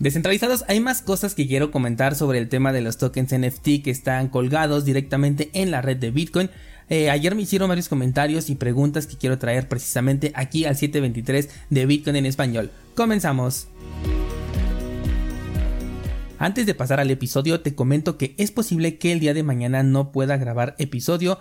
Descentralizados, hay más cosas que quiero comentar sobre el tema de los tokens NFT que están colgados directamente en la red de Bitcoin. Eh, ayer me hicieron varios comentarios y preguntas que quiero traer precisamente aquí al 723 de Bitcoin en español. Comenzamos. Antes de pasar al episodio, te comento que es posible que el día de mañana no pueda grabar episodio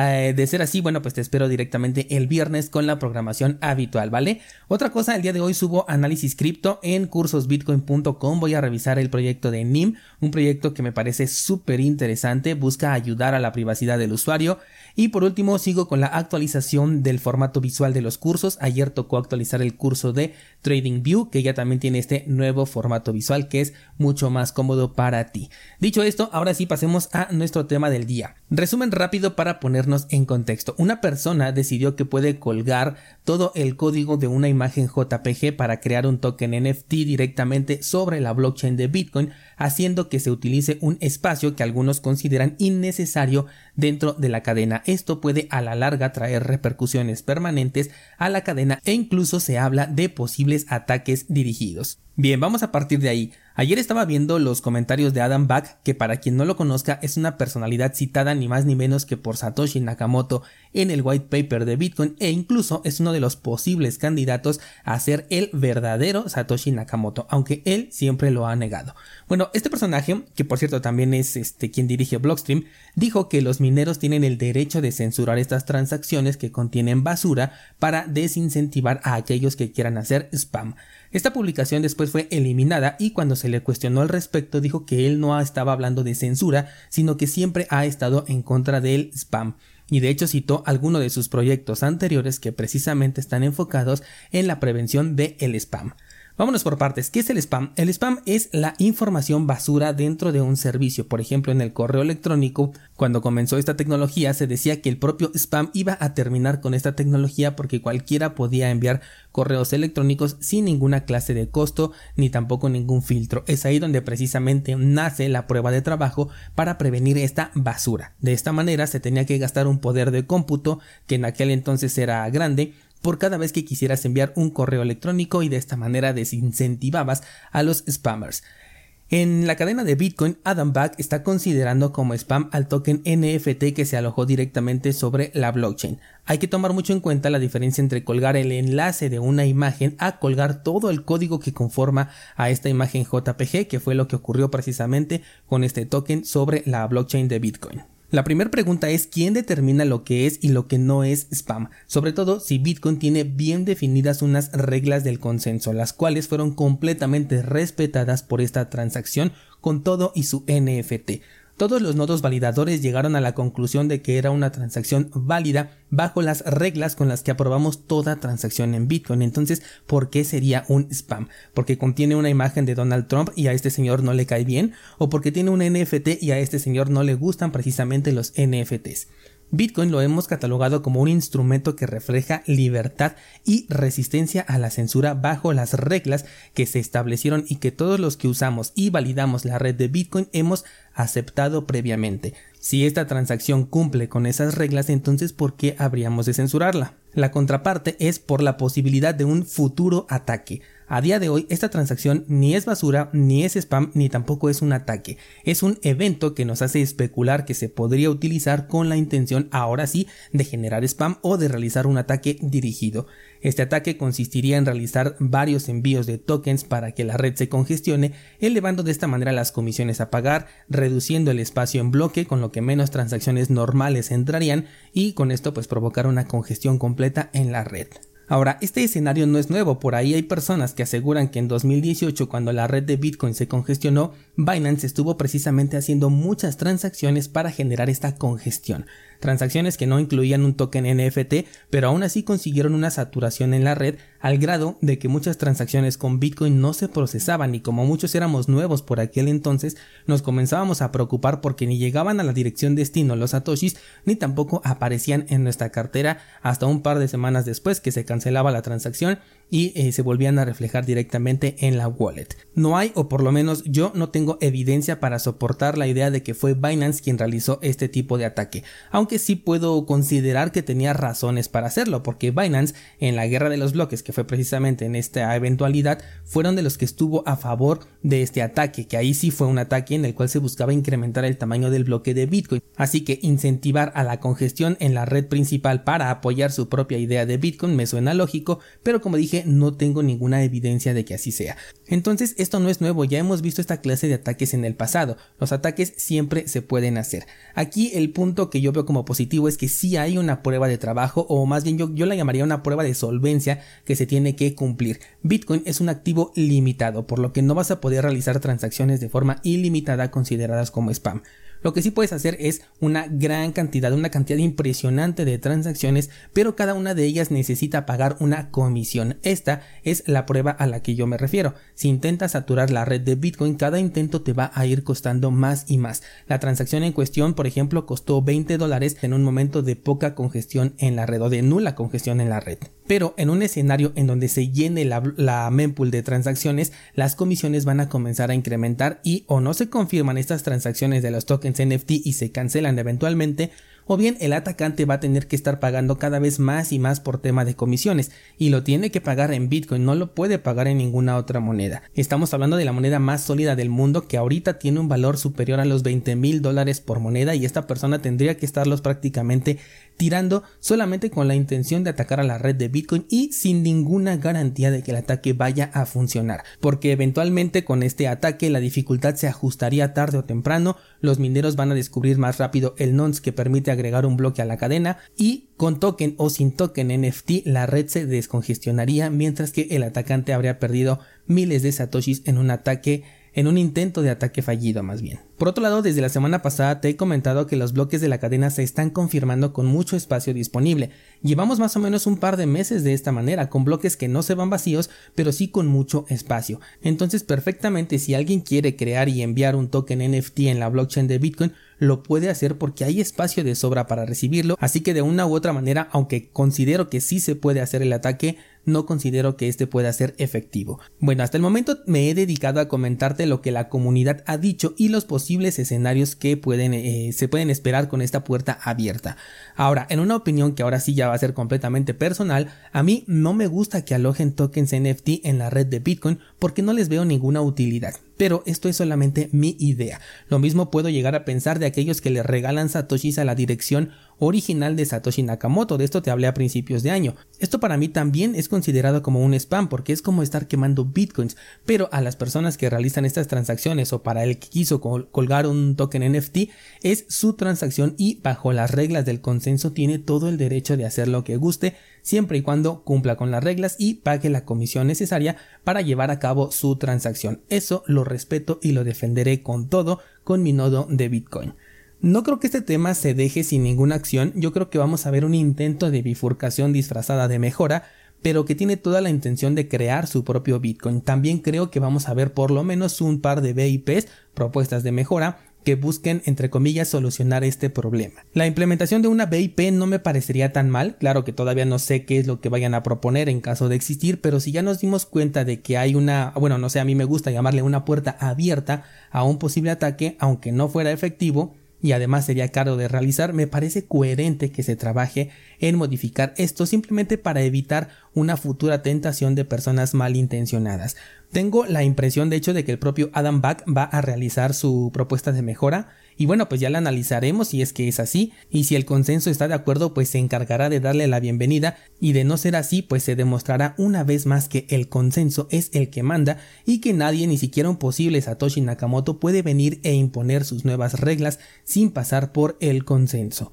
eh, de ser así, bueno, pues te espero directamente el viernes con la programación habitual, ¿vale? Otra cosa, el día de hoy subo análisis cripto en cursosbitcoin.com. Voy a revisar el proyecto de NIM, un proyecto que me parece súper interesante, busca ayudar a la privacidad del usuario. Y por último, sigo con la actualización del formato visual de los cursos. Ayer tocó actualizar el curso de TradingView, que ya también tiene este nuevo formato visual que es mucho más cómodo para ti. Dicho esto, ahora sí pasemos a nuestro tema del día. Resumen rápido para en contexto. Una persona decidió que puede colgar todo el código de una imagen JPG para crear un token NFT directamente sobre la blockchain de Bitcoin, haciendo que se utilice un espacio que algunos consideran innecesario dentro de la cadena. Esto puede a la larga traer repercusiones permanentes a la cadena e incluso se habla de posibles ataques dirigidos. Bien, vamos a partir de ahí. Ayer estaba viendo los comentarios de Adam Back, que para quien no lo conozca es una personalidad citada ni más ni menos que por Satoshi Nakamoto en el white paper de Bitcoin e incluso es uno de los posibles candidatos a ser el verdadero Satoshi Nakamoto, aunque él siempre lo ha negado. Bueno, este personaje, que por cierto también es este quien dirige Blockstream, dijo que los mineros tienen el derecho de censurar estas transacciones que contienen basura para desincentivar a aquellos que quieran hacer spam. Esta publicación después fue eliminada y cuando se le cuestionó al respecto dijo que él no estaba hablando de censura, sino que siempre ha estado en contra del spam y de hecho citó algunos de sus proyectos anteriores que precisamente están enfocados en la prevención del el spam. Vámonos por partes. ¿Qué es el spam? El spam es la información basura dentro de un servicio. Por ejemplo, en el correo electrónico, cuando comenzó esta tecnología, se decía que el propio spam iba a terminar con esta tecnología porque cualquiera podía enviar correos electrónicos sin ninguna clase de costo ni tampoco ningún filtro. Es ahí donde precisamente nace la prueba de trabajo para prevenir esta basura. De esta manera se tenía que gastar un poder de cómputo que en aquel entonces era grande por cada vez que quisieras enviar un correo electrónico y de esta manera desincentivabas a los spammers. En la cadena de Bitcoin, Adam Back está considerando como spam al token NFT que se alojó directamente sobre la blockchain. Hay que tomar mucho en cuenta la diferencia entre colgar el enlace de una imagen a colgar todo el código que conforma a esta imagen JPG, que fue lo que ocurrió precisamente con este token sobre la blockchain de Bitcoin. La primera pregunta es quién determina lo que es y lo que no es spam, sobre todo si Bitcoin tiene bien definidas unas reglas del consenso, las cuales fueron completamente respetadas por esta transacción con todo y su NFT. Todos los nodos validadores llegaron a la conclusión de que era una transacción válida bajo las reglas con las que aprobamos toda transacción en Bitcoin. Entonces, ¿por qué sería un spam? ¿Porque contiene una imagen de Donald Trump y a este señor no le cae bien? ¿O porque tiene un NFT y a este señor no le gustan precisamente los NFTs? Bitcoin lo hemos catalogado como un instrumento que refleja libertad y resistencia a la censura bajo las reglas que se establecieron y que todos los que usamos y validamos la red de Bitcoin hemos aceptado previamente. Si esta transacción cumple con esas reglas, entonces ¿por qué habríamos de censurarla? La contraparte es por la posibilidad de un futuro ataque. A día de hoy, esta transacción ni es basura, ni es spam, ni tampoco es un ataque. Es un evento que nos hace especular que se podría utilizar con la intención, ahora sí, de generar spam o de realizar un ataque dirigido. Este ataque consistiría en realizar varios envíos de tokens para que la red se congestione, elevando de esta manera las comisiones a pagar, reduciendo el espacio en bloque, con lo que menos transacciones normales entrarían, y con esto pues provocar una congestión completa en la red. Ahora, este escenario no es nuevo, por ahí hay personas que aseguran que en 2018 cuando la red de Bitcoin se congestionó, Binance estuvo precisamente haciendo muchas transacciones para generar esta congestión. Transacciones que no incluían un token NFT, pero aún así consiguieron una saturación en la red al grado de que muchas transacciones con Bitcoin no se procesaban y como muchos éramos nuevos por aquel entonces, nos comenzábamos a preocupar porque ni llegaban a la dirección destino los satoshis ni tampoco aparecían en nuestra cartera hasta un par de semanas después que se cancelaba la transacción y eh, se volvían a reflejar directamente en la wallet. No hay, o por lo menos yo no tengo evidencia para soportar la idea de que fue Binance quien realizó este tipo de ataque, aunque sí puedo considerar que tenía razones para hacerlo, porque Binance en la guerra de los bloques, que fue precisamente en esta eventualidad, fueron de los que estuvo a favor de este ataque, que ahí sí fue un ataque en el cual se buscaba incrementar el tamaño del bloque de Bitcoin, así que incentivar a la congestión en la red principal para apoyar su propia idea de Bitcoin me suena lógico, pero como dije, no tengo ninguna evidencia de que así sea. Entonces, esto no es nuevo, ya hemos visto esta clase de ataques en el pasado. Los ataques siempre se pueden hacer. Aquí el punto que yo veo como positivo es que sí hay una prueba de trabajo, o más bien yo, yo la llamaría una prueba de solvencia que se tiene que cumplir. Bitcoin es un activo limitado, por lo que no vas a poder realizar transacciones de forma ilimitada consideradas como spam. Lo que sí puedes hacer es una gran cantidad, una cantidad impresionante de transacciones, pero cada una de ellas necesita pagar una comisión. Esta es la prueba a la que yo me refiero. Si intentas saturar la red de Bitcoin, cada intento te va a ir costando más y más. La transacción en cuestión, por ejemplo, costó 20 dólares en un momento de poca congestión en la red o de nula congestión en la red. Pero en un escenario en donde se llene la, mempool de transacciones, las comisiones van a comenzar a incrementar y o no se confirman estas transacciones de los tokens NFT y se cancelan eventualmente, o bien el atacante va a tener que estar pagando cada vez más y más por tema de comisiones, y lo tiene que pagar en Bitcoin, no lo puede pagar en ninguna otra moneda. Estamos hablando de la moneda más sólida del mundo que ahorita tiene un valor superior a los 20 mil dólares por moneda y esta persona tendría que estarlos prácticamente tirando solamente con la intención de atacar a la red de Bitcoin y sin ninguna garantía de que el ataque vaya a funcionar, porque eventualmente con este ataque la dificultad se ajustaría tarde o temprano, los mineros van a descubrir más rápido el nonce que permite agregar un bloque a la cadena y con token o sin token NFT la red se descongestionaría mientras que el atacante habría perdido miles de satoshis en un ataque en un intento de ataque fallido más bien. Por otro lado, desde la semana pasada te he comentado que los bloques de la cadena se están confirmando con mucho espacio disponible. Llevamos más o menos un par de meses de esta manera, con bloques que no se van vacíos, pero sí con mucho espacio. Entonces, perfectamente, si alguien quiere crear y enviar un token NFT en la blockchain de Bitcoin, lo puede hacer porque hay espacio de sobra para recibirlo, así que de una u otra manera, aunque considero que sí se puede hacer el ataque, no considero que este pueda ser efectivo. Bueno, hasta el momento me he dedicado a comentarte lo que la comunidad ha dicho y los posibles escenarios que pueden, eh, se pueden esperar con esta puerta abierta. Ahora, en una opinión que ahora sí ya va a ser completamente personal, a mí no me gusta que alojen tokens NFT en la red de Bitcoin porque no les veo ninguna utilidad. Pero esto es solamente mi idea. Lo mismo puedo llegar a pensar de aquellos que le regalan satoshis a la dirección original de Satoshi Nakamoto, de esto te hablé a principios de año. Esto para mí también es considerado como un spam porque es como estar quemando bitcoins, pero a las personas que realizan estas transacciones o para el que quiso colgar un token NFT es su transacción y bajo las reglas del consenso tiene todo el derecho de hacer lo que guste siempre y cuando cumpla con las reglas y pague la comisión necesaria para llevar a cabo su transacción. Eso lo respeto y lo defenderé con todo con mi nodo de Bitcoin. No creo que este tema se deje sin ninguna acción, yo creo que vamos a ver un intento de bifurcación disfrazada de mejora, pero que tiene toda la intención de crear su propio Bitcoin. También creo que vamos a ver por lo menos un par de BIPs, propuestas de mejora, que busquen, entre comillas, solucionar este problema. La implementación de una BIP no me parecería tan mal, claro que todavía no sé qué es lo que vayan a proponer en caso de existir, pero si ya nos dimos cuenta de que hay una, bueno, no sé, a mí me gusta llamarle una puerta abierta a un posible ataque, aunque no fuera efectivo, y además sería caro de realizar, me parece coherente que se trabaje en modificar esto simplemente para evitar una futura tentación de personas malintencionadas. Tengo la impresión de hecho de que el propio Adam Back va a realizar su propuesta de mejora y bueno pues ya la analizaremos si es que es así y si el consenso está de acuerdo pues se encargará de darle la bienvenida y de no ser así pues se demostrará una vez más que el consenso es el que manda y que nadie ni siquiera un posible Satoshi Nakamoto puede venir e imponer sus nuevas reglas sin pasar por el consenso.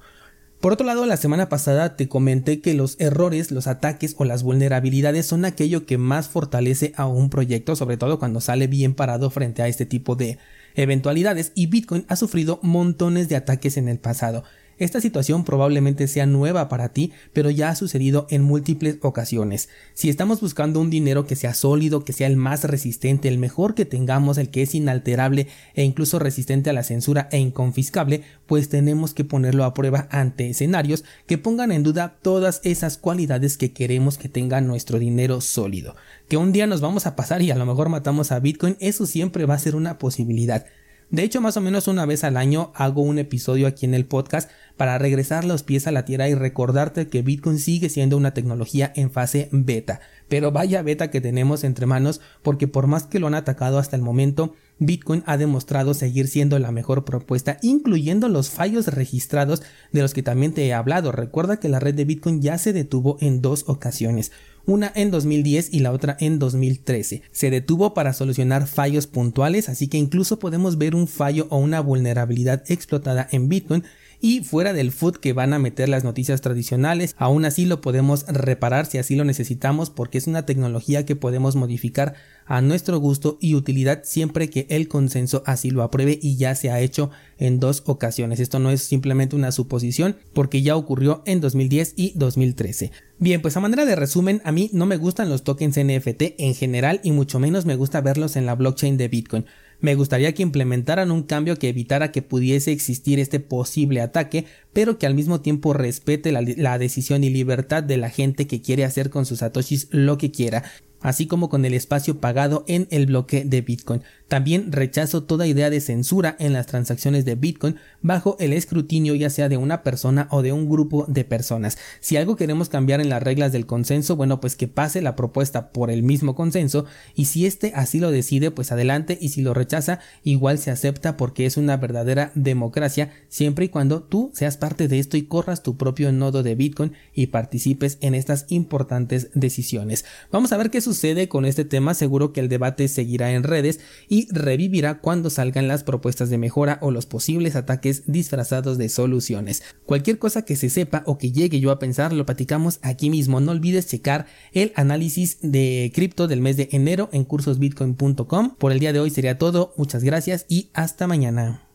Por otro lado, la semana pasada te comenté que los errores, los ataques o las vulnerabilidades son aquello que más fortalece a un proyecto, sobre todo cuando sale bien parado frente a este tipo de eventualidades y Bitcoin ha sufrido montones de ataques en el pasado. Esta situación probablemente sea nueva para ti, pero ya ha sucedido en múltiples ocasiones. Si estamos buscando un dinero que sea sólido, que sea el más resistente, el mejor que tengamos, el que es inalterable e incluso resistente a la censura e inconfiscable, pues tenemos que ponerlo a prueba ante escenarios que pongan en duda todas esas cualidades que queremos que tenga nuestro dinero sólido. Que un día nos vamos a pasar y a lo mejor matamos a Bitcoin, eso siempre va a ser una posibilidad. De hecho, más o menos una vez al año hago un episodio aquí en el podcast para regresar los pies a la tierra y recordarte que Bitcoin sigue siendo una tecnología en fase beta. Pero vaya beta que tenemos entre manos porque por más que lo han atacado hasta el momento, Bitcoin ha demostrado seguir siendo la mejor propuesta, incluyendo los fallos registrados de los que también te he hablado. Recuerda que la red de Bitcoin ya se detuvo en dos ocasiones una en 2010 y la otra en 2013. Se detuvo para solucionar fallos puntuales, así que incluso podemos ver un fallo o una vulnerabilidad explotada en Bitcoin y fuera del food que van a meter las noticias tradicionales, aún así lo podemos reparar si así lo necesitamos porque es una tecnología que podemos modificar a nuestro gusto y utilidad siempre que el consenso así lo apruebe y ya se ha hecho en dos ocasiones. Esto no es simplemente una suposición porque ya ocurrió en 2010 y 2013. Bien, pues a manera de resumen, a mí no me gustan los tokens NFT en general y mucho menos me gusta verlos en la blockchain de Bitcoin. Me gustaría que implementaran un cambio que evitara que pudiese existir este posible ataque, pero que al mismo tiempo respete la, decisión y libertad de la gente que quiere hacer con sus satoshis lo que quiera así como con el espacio pagado en el bloque de Bitcoin. También rechazo toda idea de censura en las transacciones de Bitcoin bajo el escrutinio ya sea de una persona o de un grupo de personas. Si algo queremos cambiar en las reglas del consenso, bueno, pues que pase la propuesta por el mismo consenso y si éste así lo decide, pues adelante y si lo rechaza, igual se acepta porque es una verdadera democracia siempre y cuando tú seas parte de esto y corras tu propio nodo de Bitcoin y participes en estas importantes decisiones. Vamos a ver qué sucede con este tema, seguro que el debate seguirá en redes y revivirá cuando salgan las propuestas de mejora o los posibles ataques disfrazados de soluciones. Cualquier cosa que se sepa o que llegue yo a pensar lo platicamos aquí mismo. No olvides checar el análisis de cripto del mes de enero en cursosbitcoin.com. Por el día de hoy sería todo. Muchas gracias y hasta mañana.